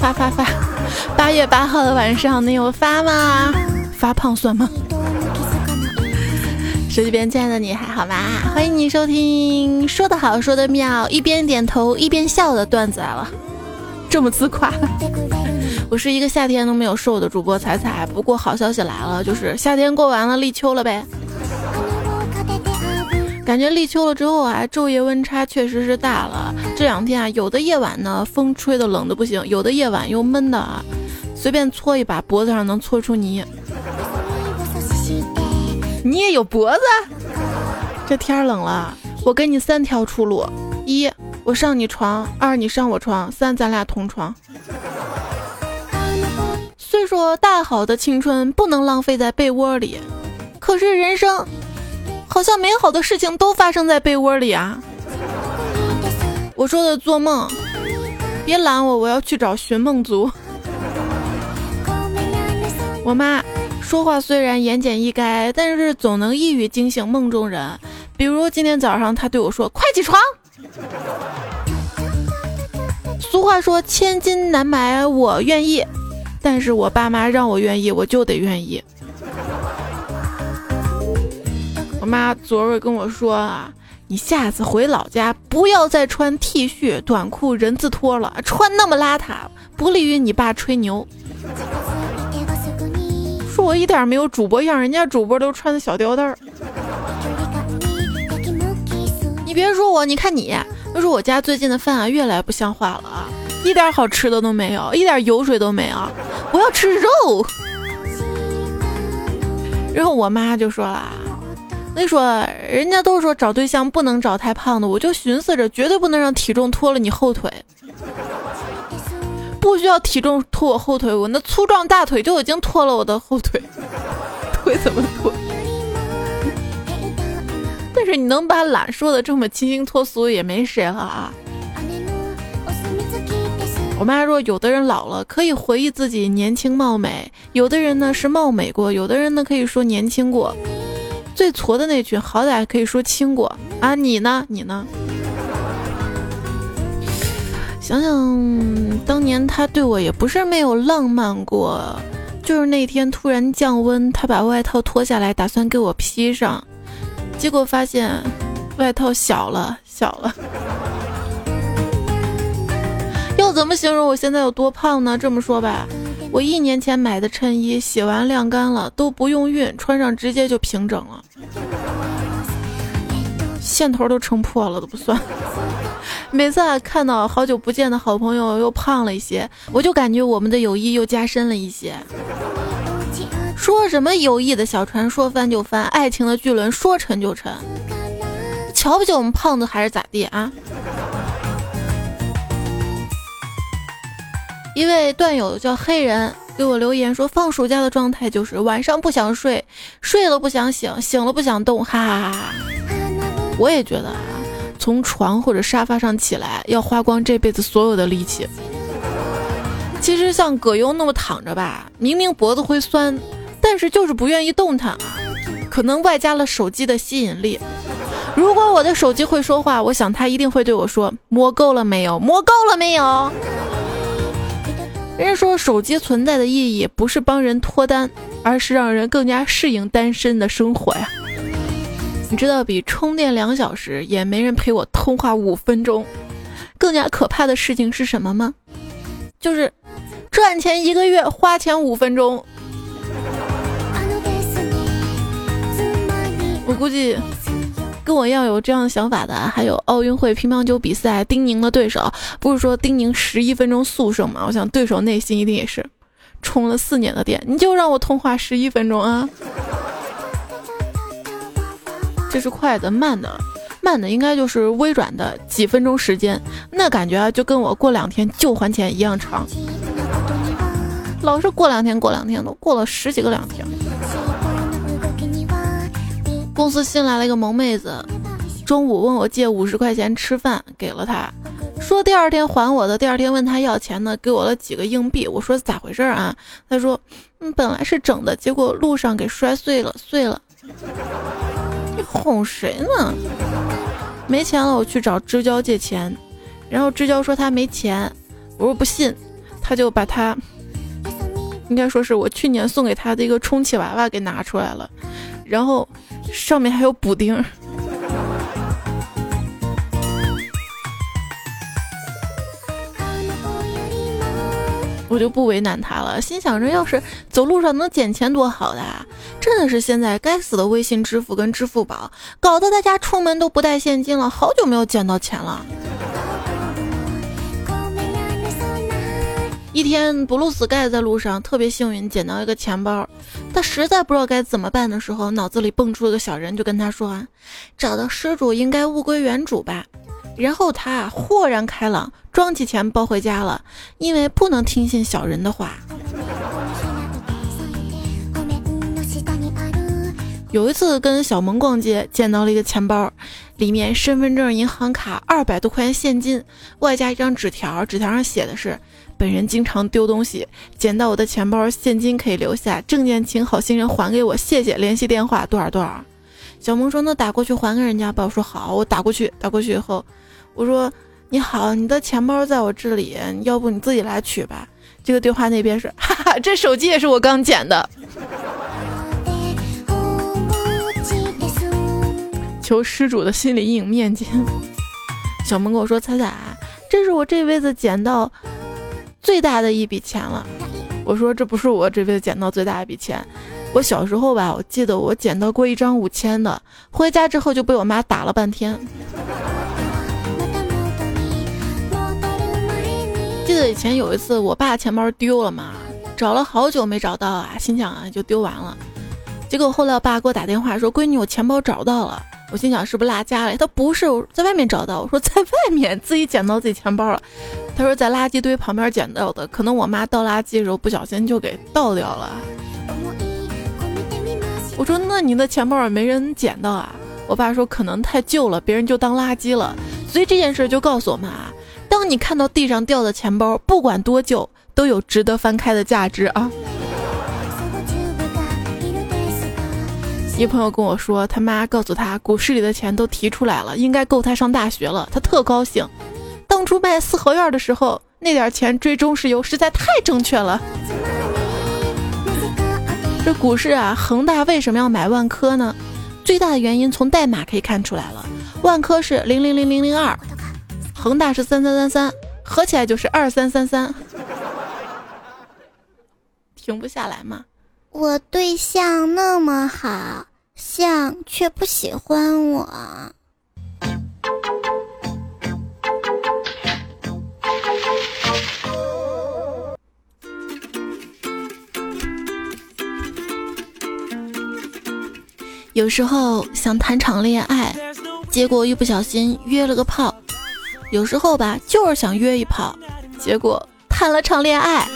发发发！八月八号的晚上，你有发吗？发胖算吗？手机边亲爱的你还好吗？欢迎你收听说的好说的妙，一边点头一边笑的段子来了，这么自夸。我是一个夏天都没有瘦的主播彩彩，不过好消息来了，就是夏天过完了，立秋了呗。感觉立秋了之后啊，昼夜温差确实是大了。这两天啊，有的夜晚呢风吹的冷的不行，有的夜晚又闷的啊，随便搓一把脖子上能搓出泥。你也有脖子？这天冷了，我给你三条出路：一，我上你床；二，你上我床；三，咱俩同床。虽说大好的青春不能浪费在被窝里，可是人生好像美好的事情都发生在被窝里啊！我说的做梦，别拦我，我要去找寻梦族。我妈。说话虽然言简意赅，但是总能一语惊醒梦中人。比如今天早上，她对我说：“快起床。”俗话说：“千金难买我愿意。”但是我爸妈让我愿意，我就得愿意。我妈昨儿跟我说啊：“你下次回老家不要再穿 T 恤、短裤、人字拖了，穿那么邋遢，不利于你爸吹牛。”说我一点没有主播样，人家主播都穿的小吊带儿。你别说我，你看你，就说我家最近的饭啊，越来越不像话了啊，一点好吃的都没有，一点油水都没有。我要吃肉。然后我妈就说了，那说人家都说找对象不能找太胖的，我就寻思着绝对不能让体重拖了你后腿。不需要体重拖我后腿，我那粗壮大腿就已经拖了我的后腿，腿怎么拖？但是你能把懒说的这么清新脱俗，也没谁了啊。我妈说，有的人老了可以回忆自己年轻貌美，有的人呢是貌美过，有的人呢可以说年轻过。最矬的那群，好歹可以说轻过啊。你呢？你呢？想想当年他对我也不是没有浪漫过，就是那天突然降温，他把外套脱下来打算给我披上，结果发现外套小了小了。要怎么形容我现在有多胖呢？这么说吧，我一年前买的衬衣洗完晾干了都不用熨，穿上直接就平整了，线头都撑破了都不算。每次看到好久不见的好朋友又胖了一些，我就感觉我们的友谊又加深了一些。说什么友谊的小船说翻就翻，爱情的巨轮说沉就沉，瞧不起我们胖子还是咋地啊？一位段友叫黑人给我留言说，放暑假的状态就是晚上不想睡，睡了不想醒，醒了不想动，哈哈哈哈。我也觉得啊。从床或者沙发上起来，要花光这辈子所有的力气。其实像葛优那么躺着吧，明明脖子会酸，但是就是不愿意动弹啊。可能外加了手机的吸引力。如果我的手机会说话，我想他一定会对我说：“摸够了没有？摸够了没有？”人家说手机存在的意义不是帮人脱单，而是让人更加适应单身的生活呀。你知道比充电两小时也没人陪我通话五分钟，更加可怕的事情是什么吗？就是赚钱一个月，花钱五分钟。我估计跟我一样有这样的想法的，还有奥运会乒乓球比赛，丁宁的对手不是说丁宁十一分钟速胜吗？我想对手内心一定也是充了四年的电，你就让我通话十一分钟啊！这是快的，慢的，慢的应该就是微软的几分钟时间，那感觉就跟我过两天就还钱一样长，老是过两天过两天都过了十几个两天。公司新来了一个萌妹子，中午问我借五十块钱吃饭，给了她，说第二天还我的，第二天问他要钱呢，给我了几个硬币，我说咋回事啊？他说，嗯，本来是整的，结果路上给摔碎了，碎了。你哄谁呢？没钱了，我去找支交借钱，然后支交说他没钱，我说不信，他就把他，应该说是我去年送给他的一个充气娃娃给拿出来了，然后上面还有补丁。我就不为难他了，心想着要是走路上能捡钱多好的啊！真的是现在该死的微信支付跟支付宝，搞得大家出门都不带现金了，好久没有捡到钱了。一天，布鲁斯盖在路上特别幸运捡到一个钱包，他实在不知道该怎么办的时候，脑子里蹦出了个小人，就跟他说：“找到失主应该物归原主吧。”然后他豁然开朗，装起钱包回家了，因为不能听信小人的话。有一次跟小萌逛街，捡到了一个钱包，里面身份证、银行卡、二百多块钱现金，外加一张纸条，纸条上写的是：“本人经常丢东西，捡到我的钱包，现金可以留下，证件请好心人还给我，谢谢。联系电话多少多少。”小萌说：“那打过去还给人家吧。”我说：“好，我打过去。”打过去以后。我说你好，你的钱包在我这里，要不你自己来取吧。这个对话那边是，哈哈，这手机也是我刚捡的。求失主的心理阴影面积。小萌跟我说：“彩彩，这是我这辈子捡到最大的一笔钱了。”我说：“这不是我这辈子捡到最大一笔钱，我小时候吧，我记得我捡到过一张五千的，回家之后就被我妈打了半天。”记得以前有一次，我爸钱包丢了嘛，找了好久没找到啊，心想啊就丢完了。结果后来我爸给我打电话说：“闺女，我钱包找到了。”我心想是不是落家了？他不是，在外面找到。我说在外面自己捡到自己钱包了。他说在垃圾堆旁边捡到的，可能我妈倒垃圾的时候不小心就给倒掉了。我说那你的钱包也没人捡到啊？我爸说可能太旧了，别人就当垃圾了。所以这件事就告诉我们啊。当你看到地上掉的钱包，不管多久，都有值得翻开的价值啊！一朋友跟我说，他妈告诉他，股市里的钱都提出来了，应该够他上大学了，他特高兴。当初卖四合院的时候，那点钱追中石油实在太正确了。这股市啊，恒大为什么要买万科呢？最大的原因从代码可以看出来了，万科是零零零零零二。恒大是三三三三，合起来就是二三三三，停不下来嘛。我对象那么好，像却不喜欢我。有时候想谈场恋爱，结果一不小心约了个炮。有时候吧，就是想约一炮，结果谈了场恋爱。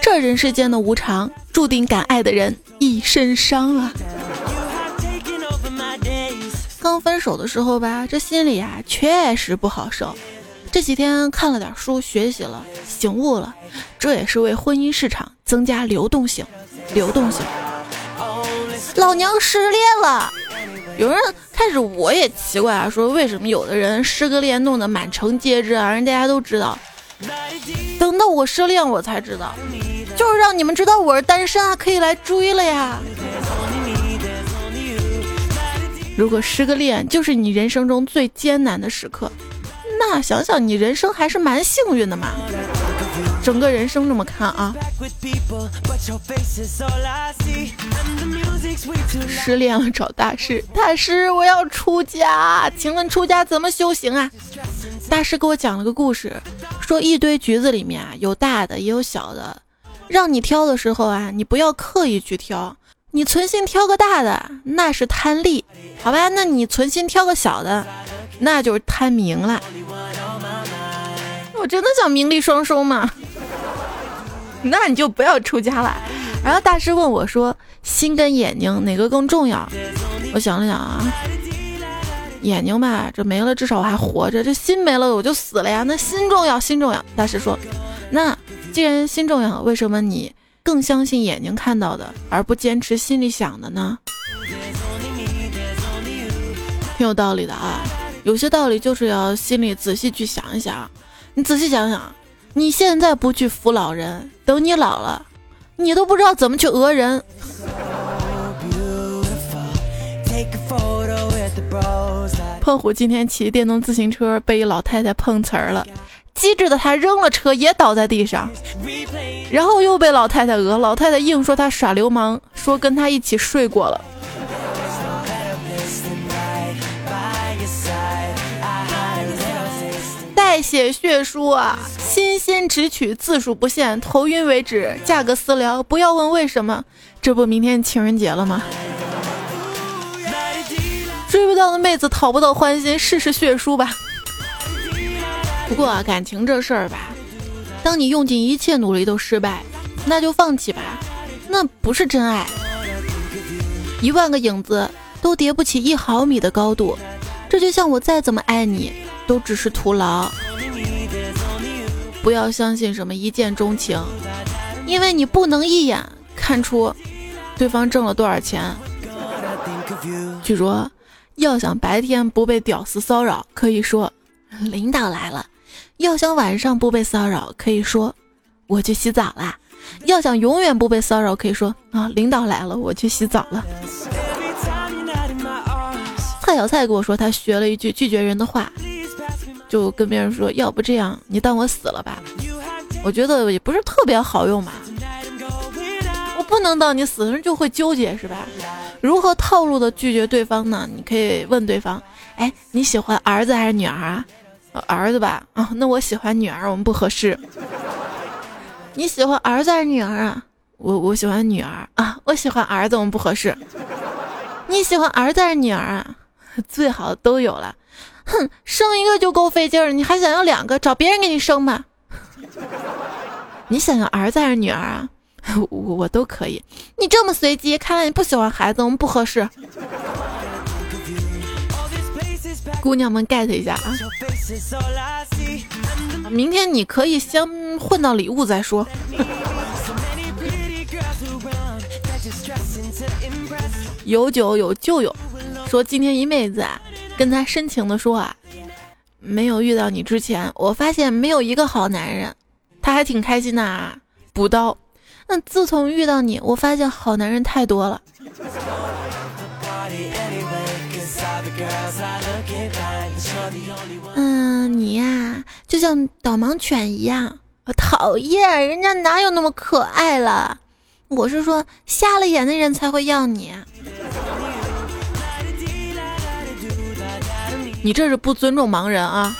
这人世间的无常，注定敢爱的人一身伤啊。刚分手的时候吧，这心里啊确实不好受。这几天看了点书，学习了，醒悟了，这也是为婚姻市场增加流动性。流动性，老娘失恋了。有人开始我也奇怪啊，说为什么有的人失个恋弄得满城皆知啊，人大家都知道。等到我失恋我才知道，就是让你们知道我是单身啊，可以来追了呀。如果失个恋就是你人生中最艰难的时刻，那想想你人生还是蛮幸运的嘛。整个人生这么看啊，失恋了找大师，大师我要出家，请问出家怎么修行啊？大师给我讲了个故事，说一堆橘子里面有大的也有小的，让你挑的时候啊，你不要刻意去挑，你存心挑个大的那是贪利，好吧？那你存心挑个小的，那就是贪名了。我真的想名利双收吗？那你就不要出家了。然后大师问我说：“心跟眼睛哪个更重要？”我想了想啊，眼睛吧，这没了至少我还活着；这心没了我就死了呀。那心重要，心重要。大师说：“那既然心重要，为什么你更相信眼睛看到的，而不坚持心里想的呢？”挺有道理的啊，有些道理就是要心里仔细去想一想。你仔细想想。你现在不去扶老人，等你老了，你都不知道怎么去讹人。胖虎今天骑电动自行车被一老太太碰瓷儿了，机智的他扔了车也倒在地上，然后又被老太太讹，老太太硬说他耍流氓，说跟他一起睡过了。代写血书啊，新鲜直取，字数不限，头晕为止，价格私聊，不要问为什么，这不明天情人节了吗？追不到的妹子讨不到欢心，试试血书吧。不过啊，感情这事儿吧，当你用尽一切努力都失败，那就放弃吧，那不是真爱。一万个影子都叠不起一毫米的高度，这就像我再怎么爱你，都只是徒劳。不要相信什么一见钟情，因为你不能一眼看出对方挣了多少钱。据说。要想白天不被屌丝骚扰，可以说领导来了；要想晚上不被骚扰，可以说我去洗澡啦；要想永远不被骚扰，可以说啊，领导来了，我去洗澡了。蔡小蔡跟我说，他学了一句拒绝人的话，就跟别人说：“要不这样，你当我死了吧？”我觉得也不是特别好用嘛。我不能当你死，人就会纠结，是吧？如何套路的拒绝对方呢？你可以问对方：“哎，你喜欢儿子还是女儿啊？儿子吧。啊，那我喜欢女儿，我们不合适。你喜欢儿子还是女儿啊？我我喜欢女儿啊，我喜欢儿子，我们不合适。你喜欢儿子还是女儿啊？最好都有了。哼，生一个就够费劲儿，你还想要两个？找别人给你生吧。你想要儿子还是女儿啊？” 我我都可以，你这么随机，看来你不喜欢孩子，我们不合适。姑娘们 get 一下啊！明天你可以先混到礼物再说。有酒有旧友说，今天一妹子啊，跟他深情的说啊，没有遇到你之前，我发现没有一个好男人，他还挺开心的啊，补刀。那自从遇到你，我发现好男人太多了。嗯，你呀，就像导盲犬一样，讨厌，人家哪有那么可爱了？我是说，瞎了眼的人才会要你。你这是不尊重盲人啊！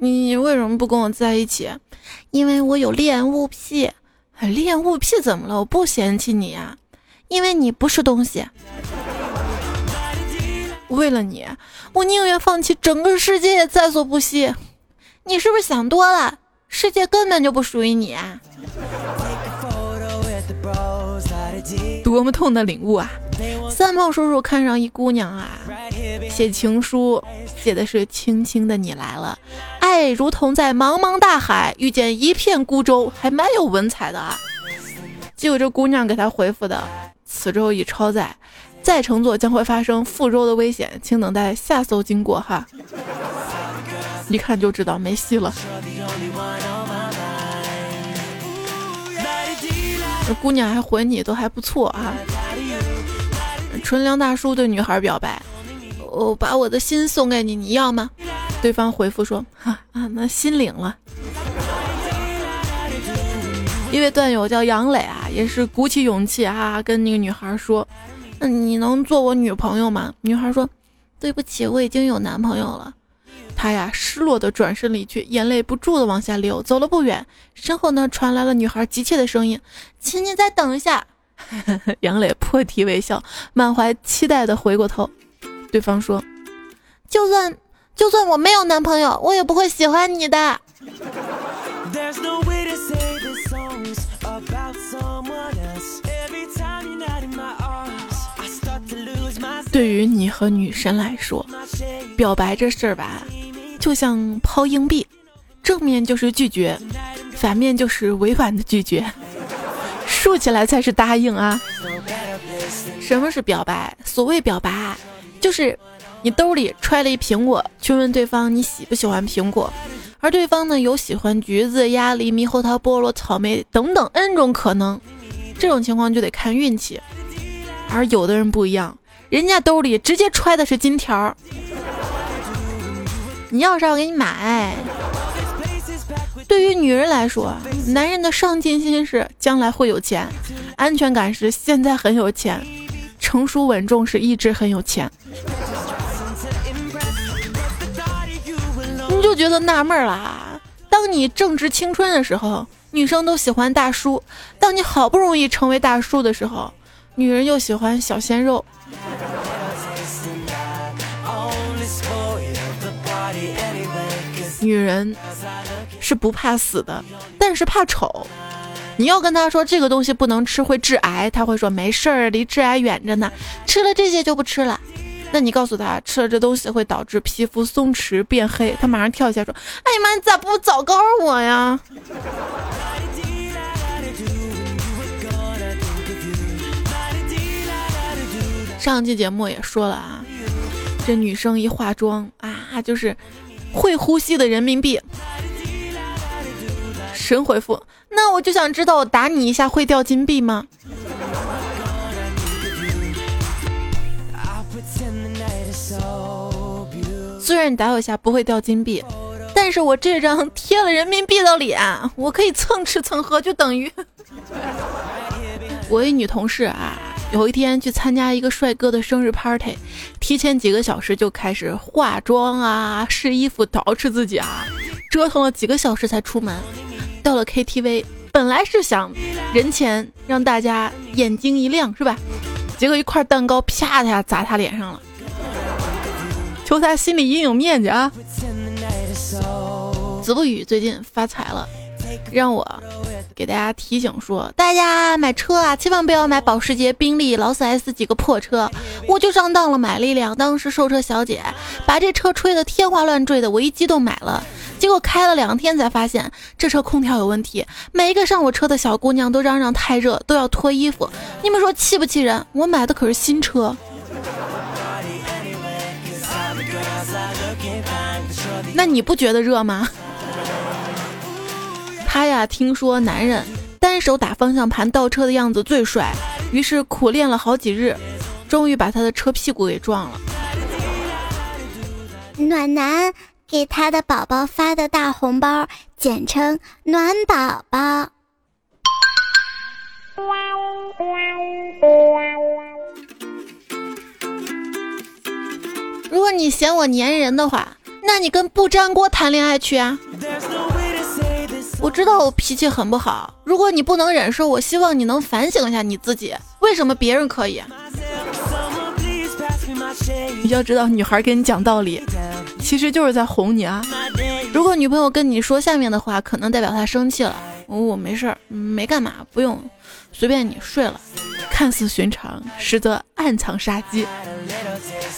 你为什么不跟我在一起？因为我有恋物癖。恋物癖怎么了？我不嫌弃你呀，因为你不是东西。为了你，我宁愿放弃整个世界也在所不惜。你是不是想多了？世界根本就不属于你啊。多么痛的领悟啊！三胖叔叔看上一姑娘啊，写情书，写的是轻轻的你来了，爱如同在茫茫大海遇见一片孤舟，还蛮有文采的啊。结果这姑娘给他回复的，此舟已超载，再乘坐将会发生覆舟的危险，请等待下艘经过哈。一看就知道没戏了。姑娘还回你都还不错啊。纯良大叔对女孩表白：“我把我的心送给你，你要吗？”对方回复说：“哈啊，那心领了。”一位段友叫杨磊啊，也是鼓起勇气啊，跟那个女孩说：“那你能做我女朋友吗？”女孩说：“对不起，我已经有男朋友了。”他呀，失落的转身离去，眼泪不住的往下流。走了不远，身后呢传来了女孩急切的声音：“请你再等一下。”杨磊破涕为笑，满怀期待的回过头。对方说：“就算就算我没有男朋友，我也不会喜欢你的。”对于你和女神来说，表白这事儿吧，就像抛硬币，正面就是拒绝，反面就是委婉的拒绝。竖起来才是答应啊！什么是表白？所谓表白，就是你兜里揣了一苹果，去问对方你喜不喜欢苹果，而对方呢有喜欢橘子、鸭梨、猕猴桃、菠萝、草莓等等 N 种可能，这种情况就得看运气。而有的人不一样，人家兜里直接揣的是金条，你要啥我给你买。对于女人来说，男人的上进心是将来会有钱，安全感是现在很有钱，成熟稳重是一直很有钱。你就觉得纳闷了，当你正值青春的时候，女生都喜欢大叔；当你好不容易成为大叔的时候，女人又喜欢小鲜肉。女人是不怕死的，但是怕丑。你要跟她说这个东西不能吃，会致癌，她会说没事儿，离致癌远着呢，吃了这些就不吃了。那你告诉她吃了这东西会导致皮肤松弛变黑，她马上跳起来说：“哎呀妈，你咋不早告诉我呀？”上期节目也说了啊，这女生一化妆啊，就是。会呼吸的人民币，神回复。那我就想知道，我打你一下会掉金币吗？虽然你打我一下不会掉金币，但是我这张贴了人民币的脸，我可以蹭吃蹭喝，就等于 我一女同事啊。有一天去参加一个帅哥的生日 party，提前几个小时就开始化妆啊、试衣服、捯饬自己啊，折腾了几个小时才出门。到了 KTV，本来是想人前让大家眼睛一亮，是吧？结果一块蛋糕啪一下砸他脸上了，求他心里阴影面积啊！子不语最近发财了，让我。给大家提醒说，大家买车啊，千万不要买保时捷、宾利、劳斯莱斯几个破车。我就上当了，买了一辆。当时售车小姐把这车吹得天花乱坠的，我一激动买了。结果开了两天才发现这车空调有问题。每一个上我车的小姑娘都嚷嚷太热，都要脱衣服。你们说气不气人？我买的可是新车。那你不觉得热吗？他呀，听说男人单手打方向盘倒车的样子最帅，于是苦练了好几日，终于把他的车屁股给撞了。暖男给他的宝宝发的大红包，简称暖宝宝。如果你嫌我粘人的话，那你跟不粘锅谈恋爱去啊。我知道我脾气很不好，如果你不能忍受，我希望你能反省一下你自己，为什么别人可以？你要知道，女孩跟你讲道理，其实就是在哄你啊。如果女朋友跟你说下面的话，可能代表她生气了。我没事儿，没干嘛，不用，随便你睡了。看似寻常，实则暗藏杀机。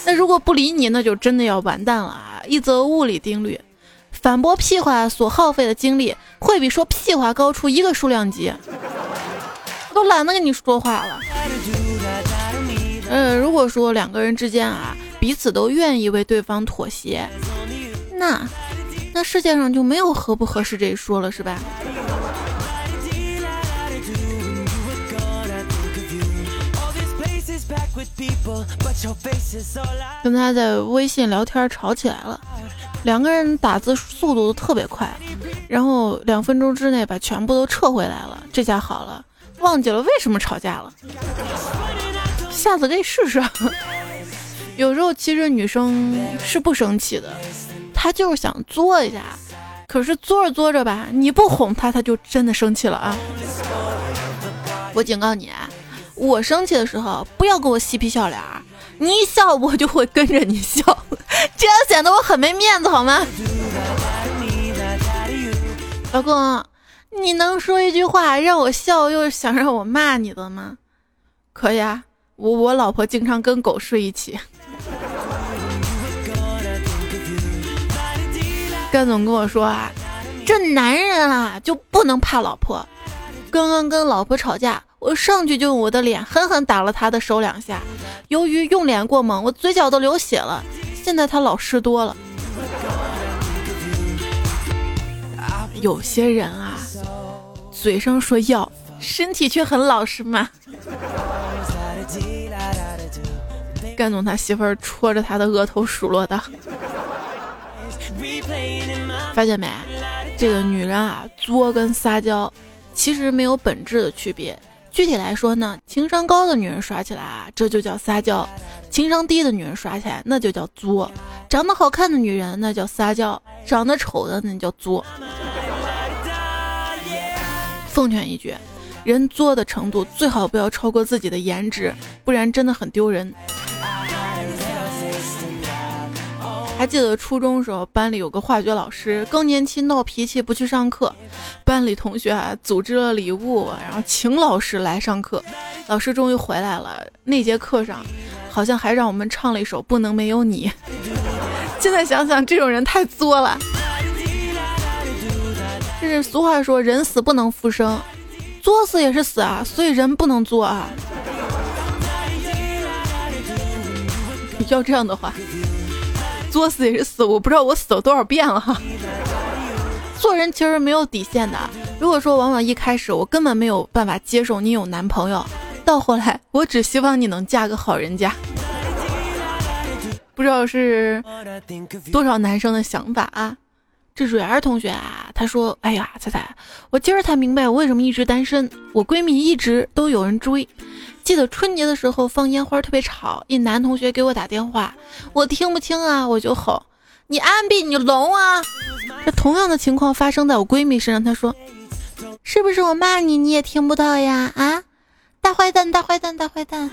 那如果不理你，那就真的要完蛋了啊！一则物理定律。反驳屁话所耗费的精力，会比说屁话高出一个数量级。我都懒得跟你说话了。嗯，如果说两个人之间啊，彼此都愿意为对方妥协，那那世界上就没有合不合适这一说了，是吧？跟他在微信聊天吵起来了。两个人打字速度都特别快，然后两分钟之内把全部都撤回来了。这下好了，忘记了为什么吵架了。下次可以试试。有时候其实女生是不生气的，她就是想作一下，可是作着作着吧，你不哄她，她就真的生气了啊！我警告你，我生气的时候不要给我嬉皮笑脸。你一笑，我就会跟着你笑，这样显得我很没面子，好吗？老公，你能说一句话让我笑，又想让我骂你的吗？可以啊，我我老婆经常跟狗睡一起。干总跟我说啊，这男人啊就不能怕老婆。刚刚跟老婆吵架。我上去就用我的脸狠狠打了他的手两下，由于用脸过猛，我嘴角都流血了。现在他老实多了。有些人啊，嘴上说要，身体却很老实嘛。干总他媳妇儿戳着他的额头数落道：“发现没？这个女人啊，作跟撒娇其实没有本质的区别。具体来说呢，情商高的女人耍起来啊，这就叫撒娇；情商低的女人耍起来，那就叫作。长得好看的女人那叫撒娇，长得丑的那叫作。奉劝一句，人作的程度最好不要超过自己的颜值，不然真的很丢人。还记得初中时候，班里有个化学老师更年期闹脾气不去上课，班里同学啊组织了礼物，然后请老师来上课。老师终于回来了，那节课上好像还让我们唱了一首《不能没有你》。现在想想，这种人太作了。这是俗话说，人死不能复生，作死也是死啊，所以人不能作啊。要这样的话。作死也是死，我不知道我死了多少遍了。做人其实没有底线的。如果说往往一开始我根本没有办法接受你有男朋友，到后来我只希望你能嫁个好人家。不知道是多少男生的想法啊？这蕊儿同学啊，他说：“哎呀，彩彩，我今儿才明白我为什么一直单身。我闺蜜一直都有人追。”记得春节的时候放烟花特别吵，一男同学给我打电话，我听不清啊，我就吼：“你安闭你聋啊！”这同样的情况发生在我闺蜜身上，她说：“是不是我骂你你也听不到呀？啊，大坏蛋，大坏蛋，大坏蛋！”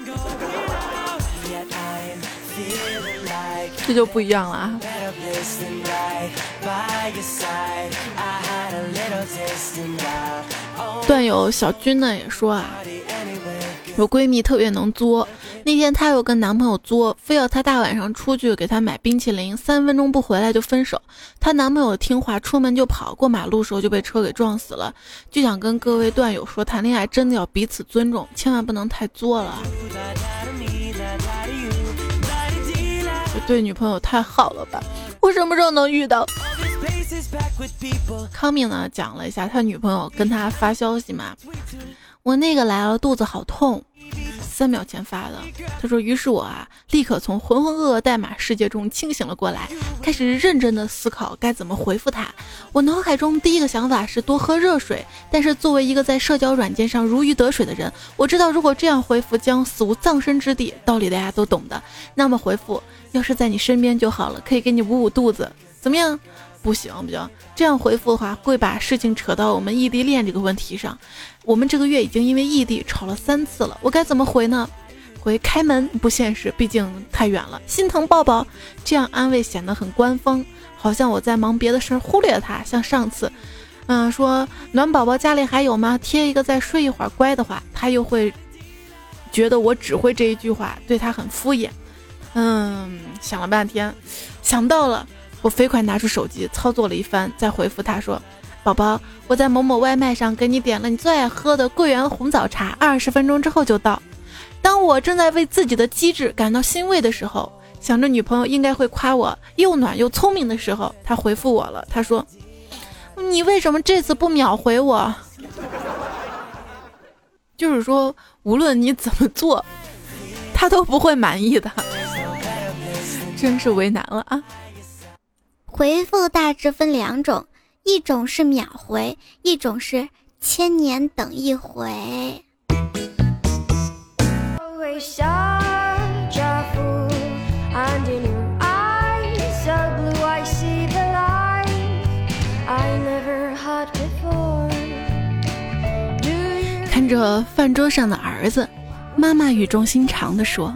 这就不一样了啊。段友小军呢也说啊。我闺蜜特别能作，那天她又跟男朋友作，非要她大晚上出去给她买冰淇淋，三分钟不回来就分手。她男朋友听话，出门就跑，过马路时候就被车给撞死了。就想跟各位段友说，谈恋爱真的要彼此尊重，千万不能太作了。对女朋友太好了吧？我什么时候能遇到？康敏呢讲了一下他女朋友跟他发消息嘛。我那个来了，肚子好痛，三秒前发的。他说，于是我啊，立刻从浑浑噩噩代码世界中清醒了过来，开始认真的思考该怎么回复他。我脑海中第一个想法是多喝热水，但是作为一个在社交软件上如鱼得水的人，我知道如果这样回复将死无葬身之地，道理大家都懂的。那么回复，要是在你身边就好了，可以给你捂捂肚子，怎么样？不行不行，这样回复的话会把事情扯到我们异地恋这个问题上。我们这个月已经因为异地吵了三次了，我该怎么回呢？回开门不现实，毕竟太远了。心疼抱抱，这样安慰显得很官方，好像我在忙别的事儿忽略了他。像上次，嗯，说暖宝宝家里还有吗？贴一个再睡一会儿乖的话，他又会觉得我只会这一句话，对他很敷衍。嗯，想了半天，想到了。我飞快拿出手机，操作了一番，再回复他说：“宝宝，我在某某外卖上给你点了你最爱喝的桂圆红枣茶，二十分钟之后就到。”当我正在为自己的机智感到欣慰的时候，想着女朋友应该会夸我又暖又聪明的时候，他回复我了，他说：“你为什么这次不秒回我？” 就是说，无论你怎么做，他都不会满意的，真是为难了啊。回复大致分两种，一种是秒回，一种是千年等一回。看着饭桌上的儿子，妈妈语重心长地说：“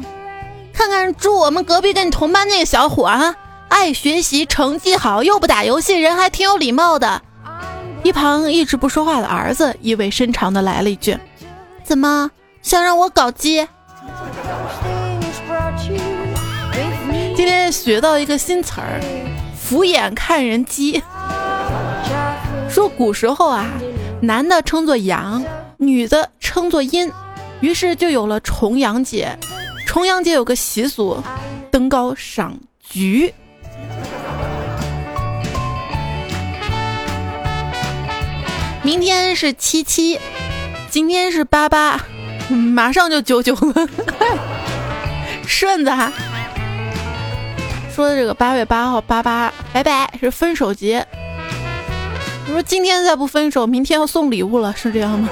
看看住我们隔壁跟你同班那个小伙啊。”爱学习，成绩好，又不打游戏，人还挺有礼貌的。一旁一直不说话的儿子意味深长的来了一句：“怎么想让我搞基？”今天学到一个新词儿，“俯眼看人机”。说古时候啊，男的称作阳，女的称作阴，于是就有了重阳节。重阳节有个习俗，登高赏。菊。明天是七七，今天是八八，马上就九九了。顺子哈，说的这个八月八号八八，拜拜是分手节。你说今天再不分手，明天要送礼物了，是这样吗？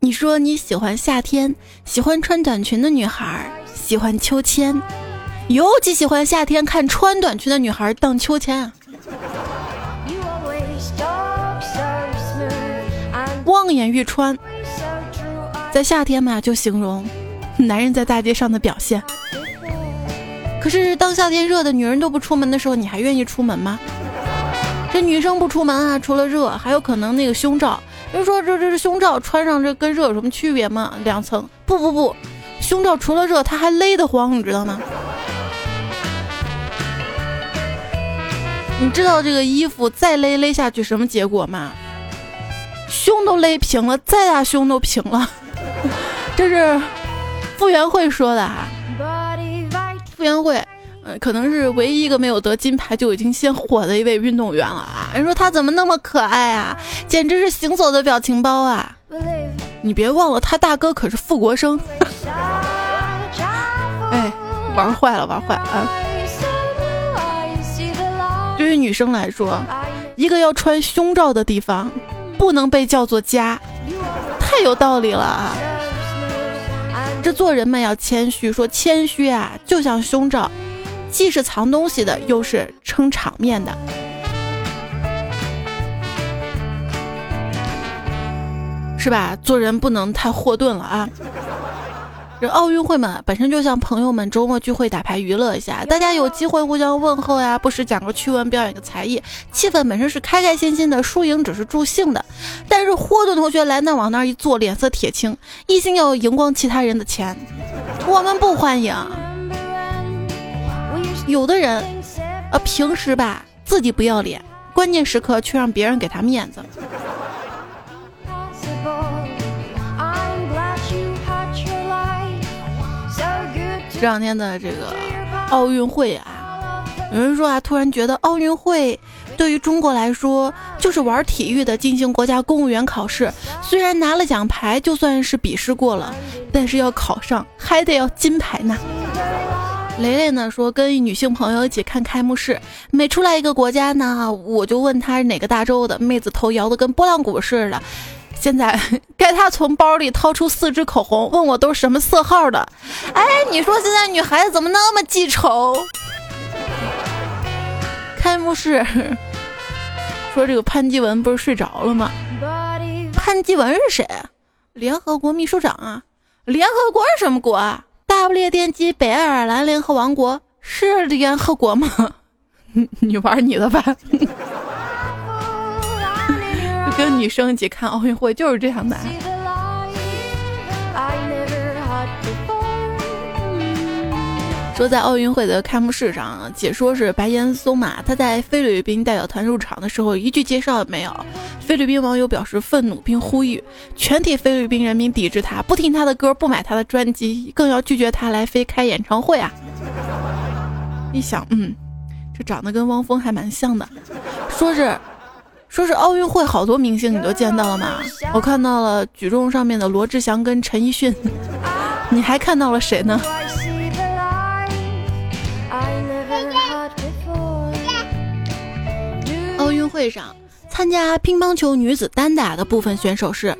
你说你喜欢夏天，喜欢穿短裙的女孩，喜欢秋千。尤其喜欢夏天看穿短裙的女孩荡秋千！望眼欲穿，在夏天嘛，就形容男人在大街上的表现。可是当夏天热的女人都不出门的时候，你还愿意出门吗？这女生不出门啊，除了热，还有可能那个胸罩。人说这这是胸罩，穿上这跟热有什么区别吗？两层？不不不，胸罩除了热，它还勒得慌，你知道吗？你知道这个衣服再勒勒下去什么结果吗？胸都勒平了，再大胸都平了。这是傅园慧说的哈。傅园慧，嗯，可能是唯一一个没有得金牌就已经先火的一位运动员了啊。人说他怎么那么可爱啊，简直是行走的表情包啊。你别忘了，他大哥可是傅国生。哎，玩坏了，玩坏了。对于女生来说，一个要穿胸罩的地方，不能被叫做家，太有道理了啊！这做人嘛要谦虚，说谦虚啊，就像胸罩，既是藏东西的，又是撑场面的，是吧？做人不能太霍顿了啊！这奥运会嘛，本身就像朋友们周末聚会打牌娱乐一下，大家有机会互相问候呀，不时讲个趣闻，表演个才艺，气氛本身是开开心心的，输赢只是助兴的。但是霍顿同学来那往那一坐，脸色铁青，一心要赢光其他人的钱，我们不欢迎。有的人，呃，平时吧自己不要脸，关键时刻却让别人给他面子。这两天的这个奥运会啊，有人说啊，突然觉得奥运会对于中国来说就是玩体育的，进行国家公务员考试，虽然拿了奖牌，就算是笔试过了，但是要考上还得要金牌呢。雷雷呢说，跟女性朋友一起看开幕式，每出来一个国家呢，我就问他是哪个大洲的，妹子头摇得跟拨浪鼓似的。现在该他从包里掏出四支口红，问我都是什么色号的。哎，你说现在女孩子怎么那么记仇？开幕式说这个潘基文不是睡着了吗？潘基文是谁？联合国秘书长啊？联合国是什么国啊？大不列颠及北爱尔兰联合王国是联合国吗？你玩你的吧。跟女生一起看奥运会就是这样的。说在奥运会的开幕式上，解说是白岩松嘛，他在菲律宾代表团入场的时候一句介绍也没有。菲律宾网友表示愤怒，并呼吁全体菲律宾人民抵制他，不听他的歌，不买他的专辑，更要拒绝他来飞开演唱会啊！一想，嗯，这长得跟汪峰还蛮像的，说是。说是奥运会好多明星你都见到了吗？我看到了举重上面的罗志祥跟陈奕迅，你还看到了谁呢？会上参加乒乓球女子单打的部分选手是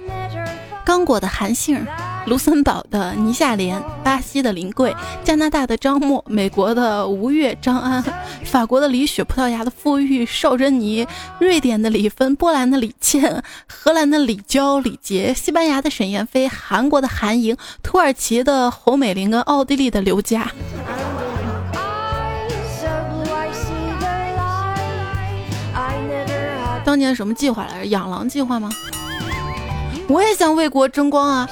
刚果的韩杏。卢森堡的倪夏莲，巴西的林桂，加拿大的张默，美国的吴越张安，法国的李雪，葡萄牙的傅玉邵珍妮，瑞典的李芬，波兰的李倩，荷兰的李娇李杰，西班牙的沈燕飞，韩国的韩莹，土耳其的侯美玲跟奥地利的刘佳。当年什么计划来着？养狼计划吗？我也想为国争光啊！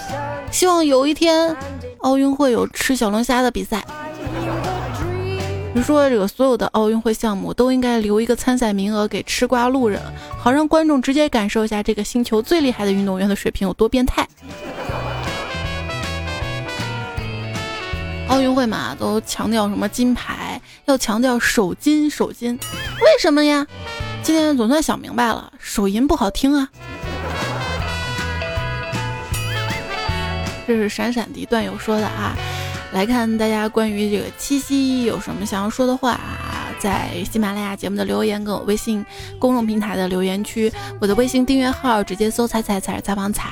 希望有一天，奥运会有吃小龙虾的比赛。你说这个所有的奥运会项目都应该留一个参赛名额给吃瓜路人，好让观众直接感受一下这个星球最厉害的运动员的水平有多变态。奥运会嘛，都强调什么金牌，要强调手金手金，为什么呀？今天总算想明白了，手淫不好听啊。这是闪闪的段友说的啊。来看大家关于这个七夕有什么想要说的话啊，在喜马拉雅节目的留言跟我微信公众平台的留言区，我的微信订阅号直接搜“彩彩彩采访彩”，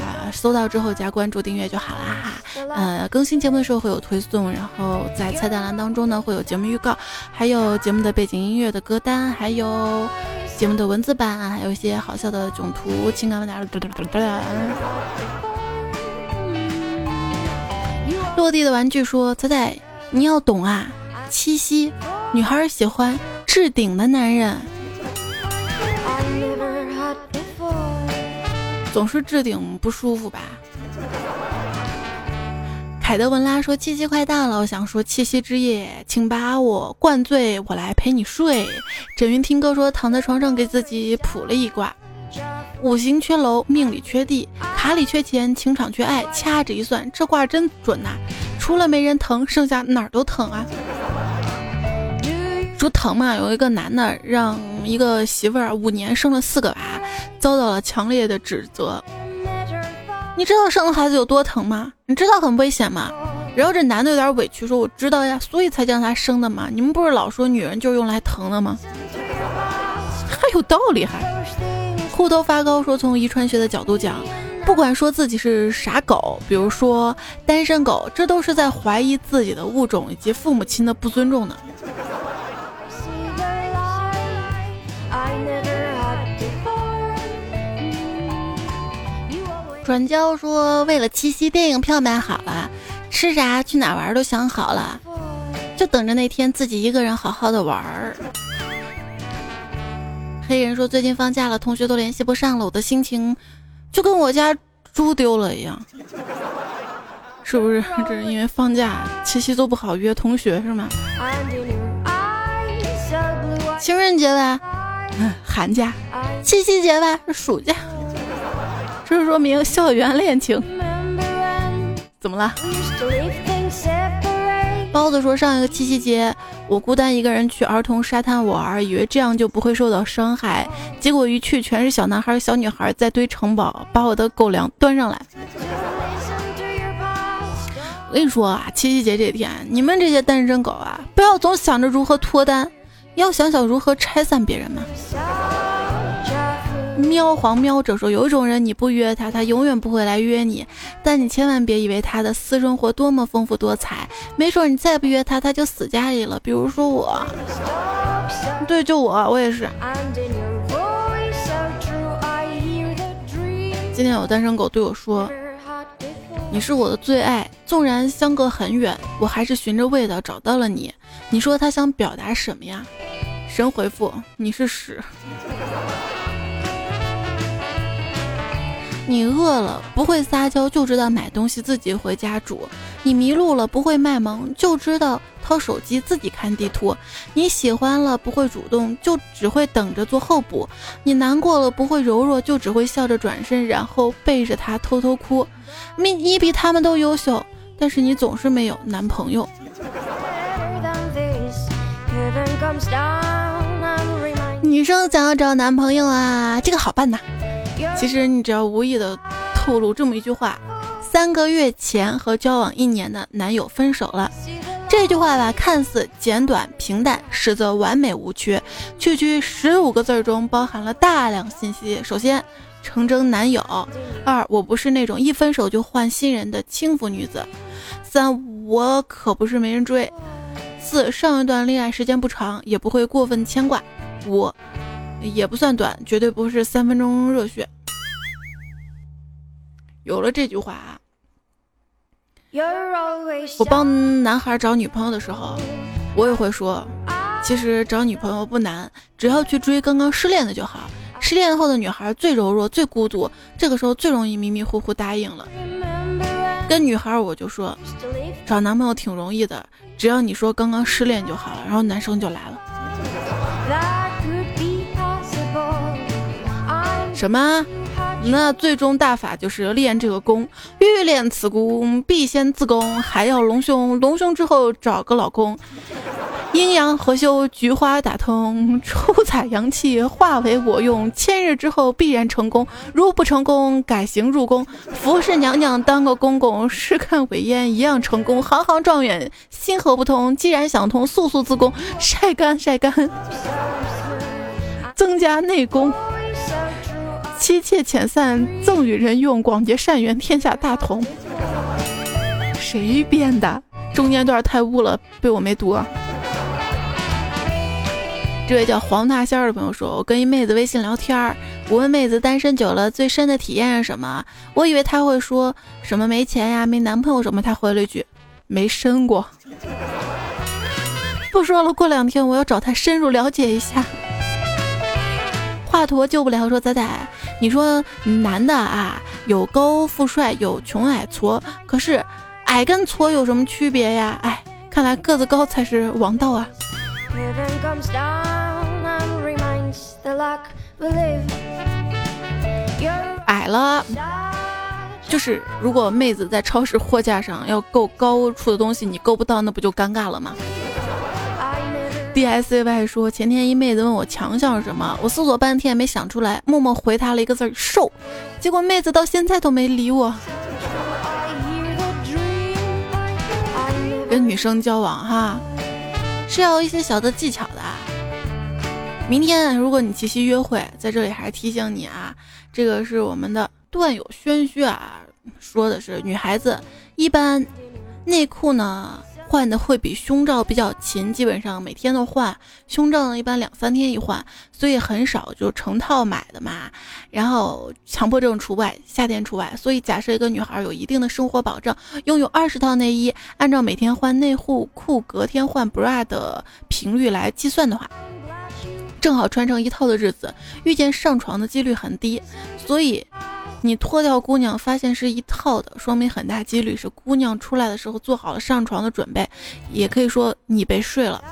啊，搜到之后加关注订阅就好了哈。呃，更新节目的时候会有推送，然后在菜单栏当中呢会有节目预告，还有节目的背景音乐的歌单，还有节目的文字版，还有一些好笑的囧图、情感问答。落地的玩具说：“仔仔，你要懂啊，七夕，女孩喜欢置顶的男人，总是置顶不舒服吧？”凯德文拉说：“七夕快到了，我想说七夕之夜，请把我灌醉，我来陪你睡。”枕云听歌说：“躺在床上给自己卜了一卦。”五行缺楼，命里缺地，卡里缺钱，情场缺爱，掐指一算，这卦真准呐！除了没人疼，剩下哪儿都疼啊！说疼嘛，有一个男的让一个媳妇儿五年生了四个娃，遭到了强烈的指责。你知道生了孩子有多疼吗？你知道很危险吗？然后这男的有点委屈说：“我知道呀，所以才将他生的嘛。你们不是老说女人就是用来疼的吗？还有道理还。”秃头发高说：“从遗传学的角度讲，不管说自己是啥狗，比如说单身狗，这都是在怀疑自己的物种以及父母亲的不尊重呢。”转交说：“为了七夕，电影票买好了，吃啥去哪玩都想好了，就等着那天自己一个人好好的玩儿。”黑人说：“最近放假了，同学都联系不上了，我的心情就跟我家猪丢了一样，是不是？这是因为放假，七夕都不好约同学是吗？情人节吧，寒假；七夕节吧，暑假。这说明校园恋情，怎么了？”包子说：“上一个七夕节，我孤单一个人去儿童沙滩玩，以为这样就不会受到伤害，结果一去全是小男孩、小女孩在堆城堡，把我的狗粮端上来。我跟你说啊，七夕节这天，你们这些单身狗啊，不要总想着如何脱单，要想想如何拆散别人嘛。”喵黄喵者说：“有一种人，你不约他，他永远不会来约你。但你千万别以为他的私生活多么丰富多彩，没准你再不约他，他就死家里了。比如说我，对，就我，我也是。今天有单身狗对我说：‘你是我的最爱，纵然相隔很远，我还是循着味道找到了你。’你说他想表达什么呀？神回复：你是屎。”你饿了不会撒娇，就知道买东西自己回家煮；你迷路了不会卖萌，就知道掏手机自己看地图；你喜欢了不会主动，就只会等着做候补；你难过了不会柔弱，就只会笑着转身，然后背着他偷偷哭。你你比他们都优秀，但是你总是没有男朋友。女生想要找男朋友啊，这个好办呐。其实你只要无意的透露这么一句话：三个月前和交往一年的男友分手了。这句话吧，看似简短平淡，实则完美无缺。区区十五个字中包含了大量信息。首先，诚征男友；二，我不是那种一分手就换新人的轻浮女子；三，我可不是没人追；四，上一段恋爱时间不长，也不会过分牵挂；五。也不算短，绝对不是三分钟热血。有了这句话，我帮男孩找女朋友的时候，我也会说，其实找女朋友不难，只要去追刚刚失恋的就好。失恋后的女孩最柔弱、最孤独，这个时候最容易迷迷糊糊答应了。跟女孩我就说，找男朋友挺容易的，只要你说刚刚失恋就好了，然后男生就来了。什么？那最终大法就是练这个功，欲练此功，必先自宫，还要隆胸，隆胸之后找个老公。阴阳合修，菊花打通，出彩阳气化为我用。千日之后必然成功，如不成功，改行入宫。服侍娘娘当个公公，试看尾烟一样成功。行行状元心何不通？既然想通，速速自宫，晒干晒干，增加内功。妻妾遣散，赠与人用，广结善缘，天下大同。谁编的？中间段太污了，被我没读。这位叫黄大仙的朋友说：“我跟一妹子微信聊天，我问妹子单身久了最深的体验是什么？我以为她会说什么没钱呀、没男朋友什么，她回了一句没生过。不说了，过两天我要找她深入了解一下。”华佗救不了，说仔仔，你说男的啊，有高富帅，有穷矮矬，可是矮跟矬有什么区别呀？哎，看来个子高才是王道啊。矮了，就是如果妹子在超市货架上要够高处的东西，你够不到，那不就尴尬了吗？D S A Y 说，前天一妹子问我强项是什么，我思索半天没想出来，默默回她了一个字儿瘦，结果妹子到现在都没理我。跟女生交往哈。是要一些小的技巧的。明天如果你七夕约会，在这里还是提醒你啊，这个是我们的段友轩轩啊，说的是女孩子一般内裤呢。换的会比胸罩比较勤，基本上每天都换。胸罩呢，一般两三天一换，所以很少就成套买的嘛。然后强迫症除外，夏天除外。所以假设一个女孩有一定的生活保障，拥有二十套内衣，按照每天换内裤裤、隔天换 bra 的频率来计算的话，正好穿成一套的日子，遇见上床的几率很低。所以。你脱掉姑娘，发现是一套的，说明很大几率是姑娘出来的时候做好了上床的准备，也可以说你被睡了。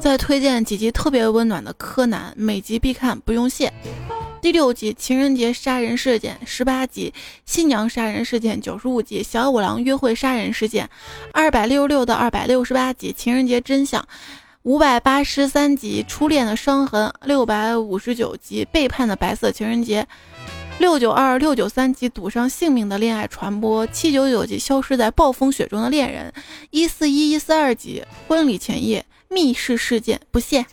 再推荐几集特别温暖的柯南，每集必看，不用谢。第六集情人节杀人事件，十八集新娘杀人事件，九十五集小五郎约会杀人事件，二百六十六到二百六十八集情人节真相。五百八十三集初恋的伤痕，六百五十九集背叛的白色情人节，六九二六九三集赌上性命的恋爱传播，七九九集消失在暴风雪中的恋人，一四一一四二集婚礼前夜密室事件，不限。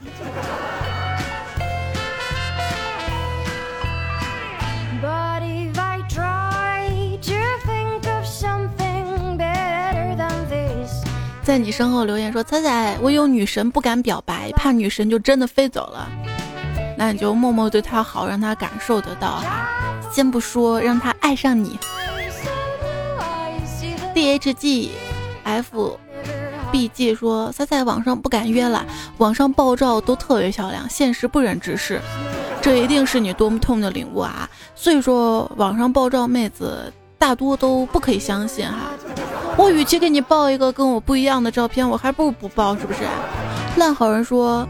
在你身后留言说：“彩彩，我有女神不敢表白，怕女神就真的飞走了。那你就默默对她好，让她感受得到哈。先不说让她爱上你。D H G F B G 说：彩彩网上不敢约了，网上爆照都特别漂亮，现实不忍直视。这一定是你多么痛的领悟啊！所以说网上爆照妹子大多都不可以相信哈。”我与其给你报一个跟我不一样的照片，我还不如不报，是不是？烂好人说，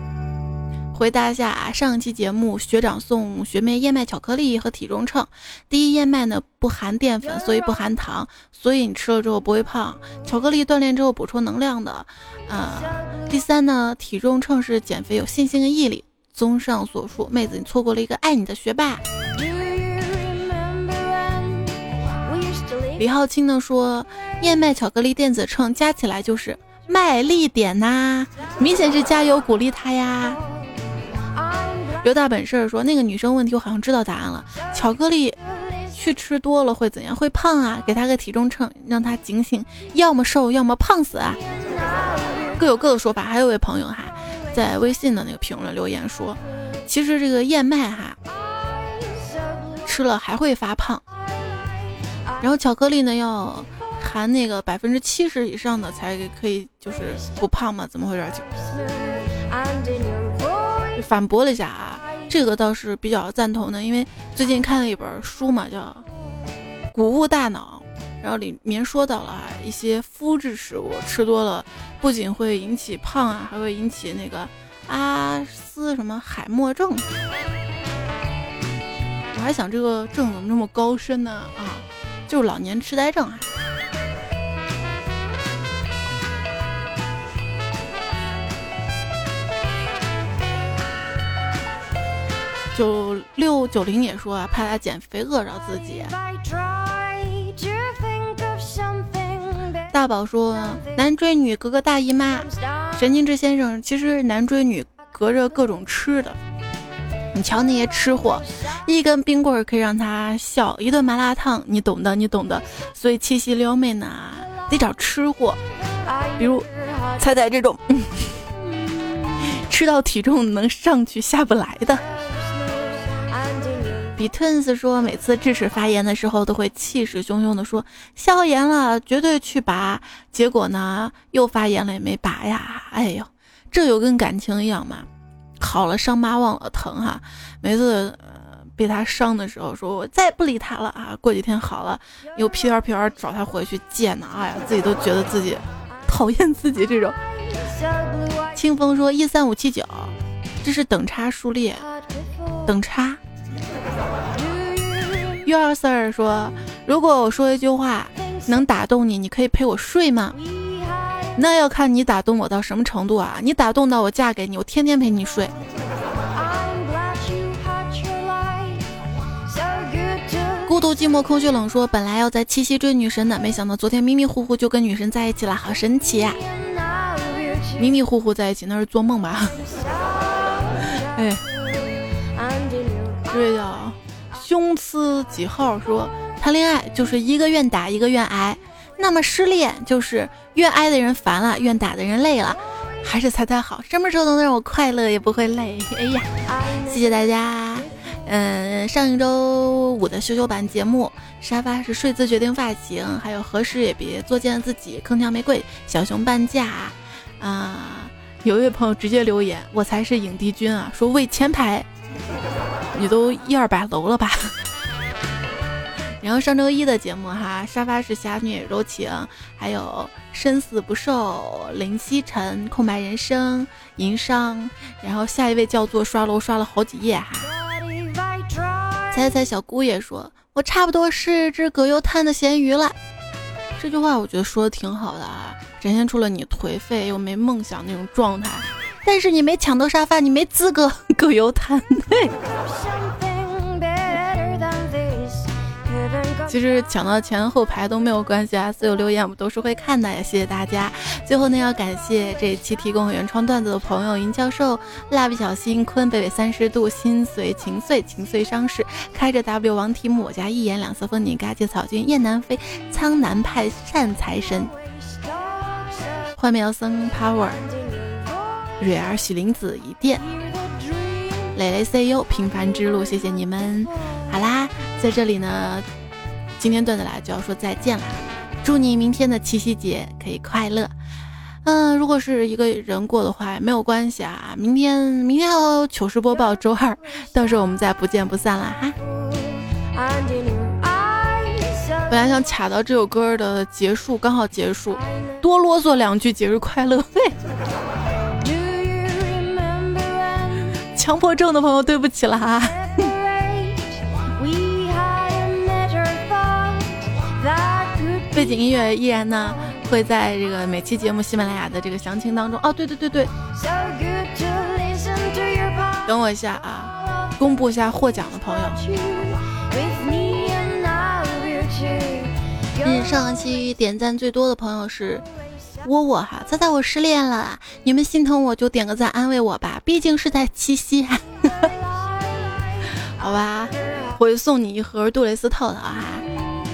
回答一下上一期节目，学长送学妹燕麦巧克力和体重秤。第一，燕麦呢不含淀粉，所以不含糖，所以你吃了之后不会胖。巧克力锻炼之后补充能量的。呃，第三呢，体重秤是减肥有信心和毅力。综上所述，妹子你错过了一个爱你的学霸。李浩清呢说，燕麦巧克力电子秤加起来就是卖力点呐，明显是加油鼓励他呀。刘大本事说，那个女生问题我好像知道答案了，巧克力去吃多了会怎样？会胖啊，给他个体重秤，让他警醒，要么瘦，要么胖死啊。各有各的说法。还有位朋友哈，在微信的那个评论留言说，其实这个燕麦哈，吃了还会发胖。然后巧克力呢，要含那个百分之七十以上的才可以，就是不胖嘛？怎么回事？反驳了一下啊，这个倒是比较赞同的，因为最近看了一本书嘛，叫《谷物大脑》，然后里面说到了啊一些麸质食物吃多了，不仅会引起胖啊，还会引起那个阿斯什么海默症。我还想这个症怎么这么高深呢？啊，就是老年痴呆症啊。九六九零也说啊，怕他减肥饿着自己。大宝说，男追女隔个大姨妈。神经质先生，其实男追女隔着各种吃的。你瞧那些吃货，一根冰棍可以让他笑，一顿麻辣烫，你懂的，你懂的。所以七夕撩妹呢，得找吃货，比如彩彩这种，吃到体重能上去下不来的。比 Twins 说，每次智齿发炎的时候，都会气势汹汹的说：“消炎了，绝对去拔。”结果呢，又发炎了，也没拔呀。哎呦，这有跟感情一样嘛，好了伤疤忘了疼哈。每次呃被他伤的时候，说我再也不理他了啊。过几天好了，又屁颠屁颠找他回去见呢。哎呀，自己都觉得自己讨厌自己这种。清风说：“一三五七九，这是等差数列，等差。”幺二四二说：“如果我说一句话能打动你，你可以陪我睡吗？那要看你打动我到什么程度啊！你打动到我嫁给你，我天天陪你睡。”孤独寂寞空虚冷说：“本来要在七夕追女神的，没想到昨天迷迷糊糊就跟女神在一起了，好神奇呀！迷迷糊糊在一起那是做梦吧？哎，这位叫。”胸呲几号说谈恋爱就是一个愿打一个愿挨，那么失恋就是愿挨的人烦了，愿打的人累了，还是猜猜好，什么时候能让我快乐也不会累。哎呀，谢谢大家。嗯，上一周五的羞羞版节目，沙发是睡姿决定发型，还有何时也别作践自己，铿锵玫瑰，小熊半价。啊，有一位朋友直接留言，我才是影帝君啊，说为前排。你都一二百楼了吧？然后上周一的节目哈，沙发是侠女柔情，还有生死不寿林夕晨空白人生银商，然后下一位叫做刷楼刷了好几页哈。猜猜小姑爷说，我差不多是只葛优瘫的咸鱼了。这句话我觉得说的挺好的啊，展现出了你颓废又没梦想那种状态。但是你没抢到沙发，你没资格 葛优瘫。对其实抢到前后排都没有关系啊，所有留言我们都是会看的，也谢谢大家。最后呢，要感谢这一期提供原创段子的朋友：银教授、蜡笔小新、坤、北纬三十度、心随情碎、情碎伤势、开着 W 王提姆、我家一眼两色风景、嘎叽草君、雁南飞、苍南派善财神、幻妙僧 Power。蕊儿、许林子、一电、蕾蕾 CU、平凡之路，谢谢你们。好啦，在这里呢，今天段子来就要说再见了。祝你明天的七夕节可以快乐。嗯，如果是一个人过的话，没有关系啊。明天，明天要糗事播报，周二，到时候我们再不见不散了哈。本来想卡到这首歌的结束，刚好结束，多啰嗦两句节日快乐。嘿强迫症的朋友，对不起了哈背景音乐依然呢会在这个每期节目喜马拉雅的这个详情当中哦，对对对对。等我一下啊，公布一下获奖的朋友。嗯，上期点赞最多的朋友是。窝窝哈，猜猜我失恋了，你们心疼我就点个赞安慰我吧，毕竟是在七夕，好吧，我会送你一盒杜蕾斯套套哈，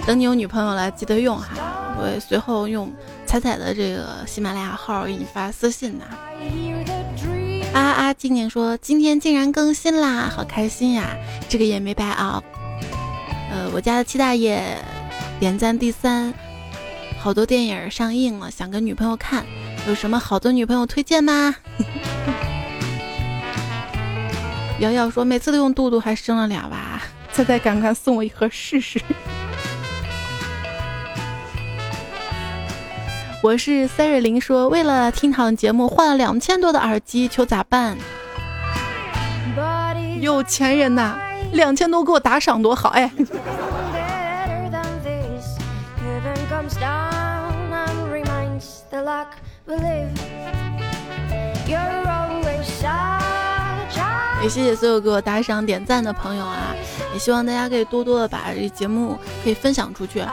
等你有女朋友了记得用哈，我随后用彩彩的这个喜马拉雅号给你发私信的。啊啊，今年说今天竟然更新啦，好开心呀，这个也没白熬。呃，我家的七大爷点赞第三。好多电影上映了，想跟女朋友看，有什么好的女朋友推荐吗？瑶瑶说每次都用肚肚，还生了俩娃，猜猜赶快送我一盒试试？我是三瑞玲，说为了听场节目换了两千多的耳机，求咋办？有钱人呐，两千多给我打赏多好哎！也谢谢所有给我打赏点赞的朋友啊！也希望大家可以多多的把这节目可以分享出去。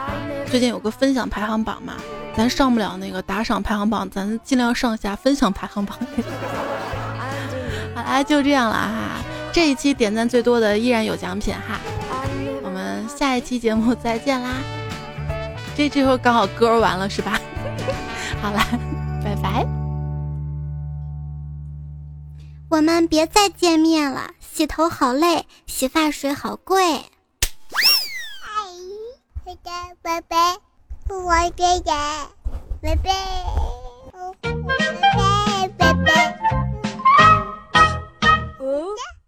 最近有个分享排行榜嘛，咱上不了那个打赏排行榜，咱尽量上下分享排行榜。好 啦，就这样了哈。这一期点赞最多的依然有奖品哈。我们下一期节目再见啦！这这会刚好歌完了是吧？好啦，拜拜。我们别再见面了，洗头好累，洗发水好贵。我的。牙拜拜拜拜拜拜嗯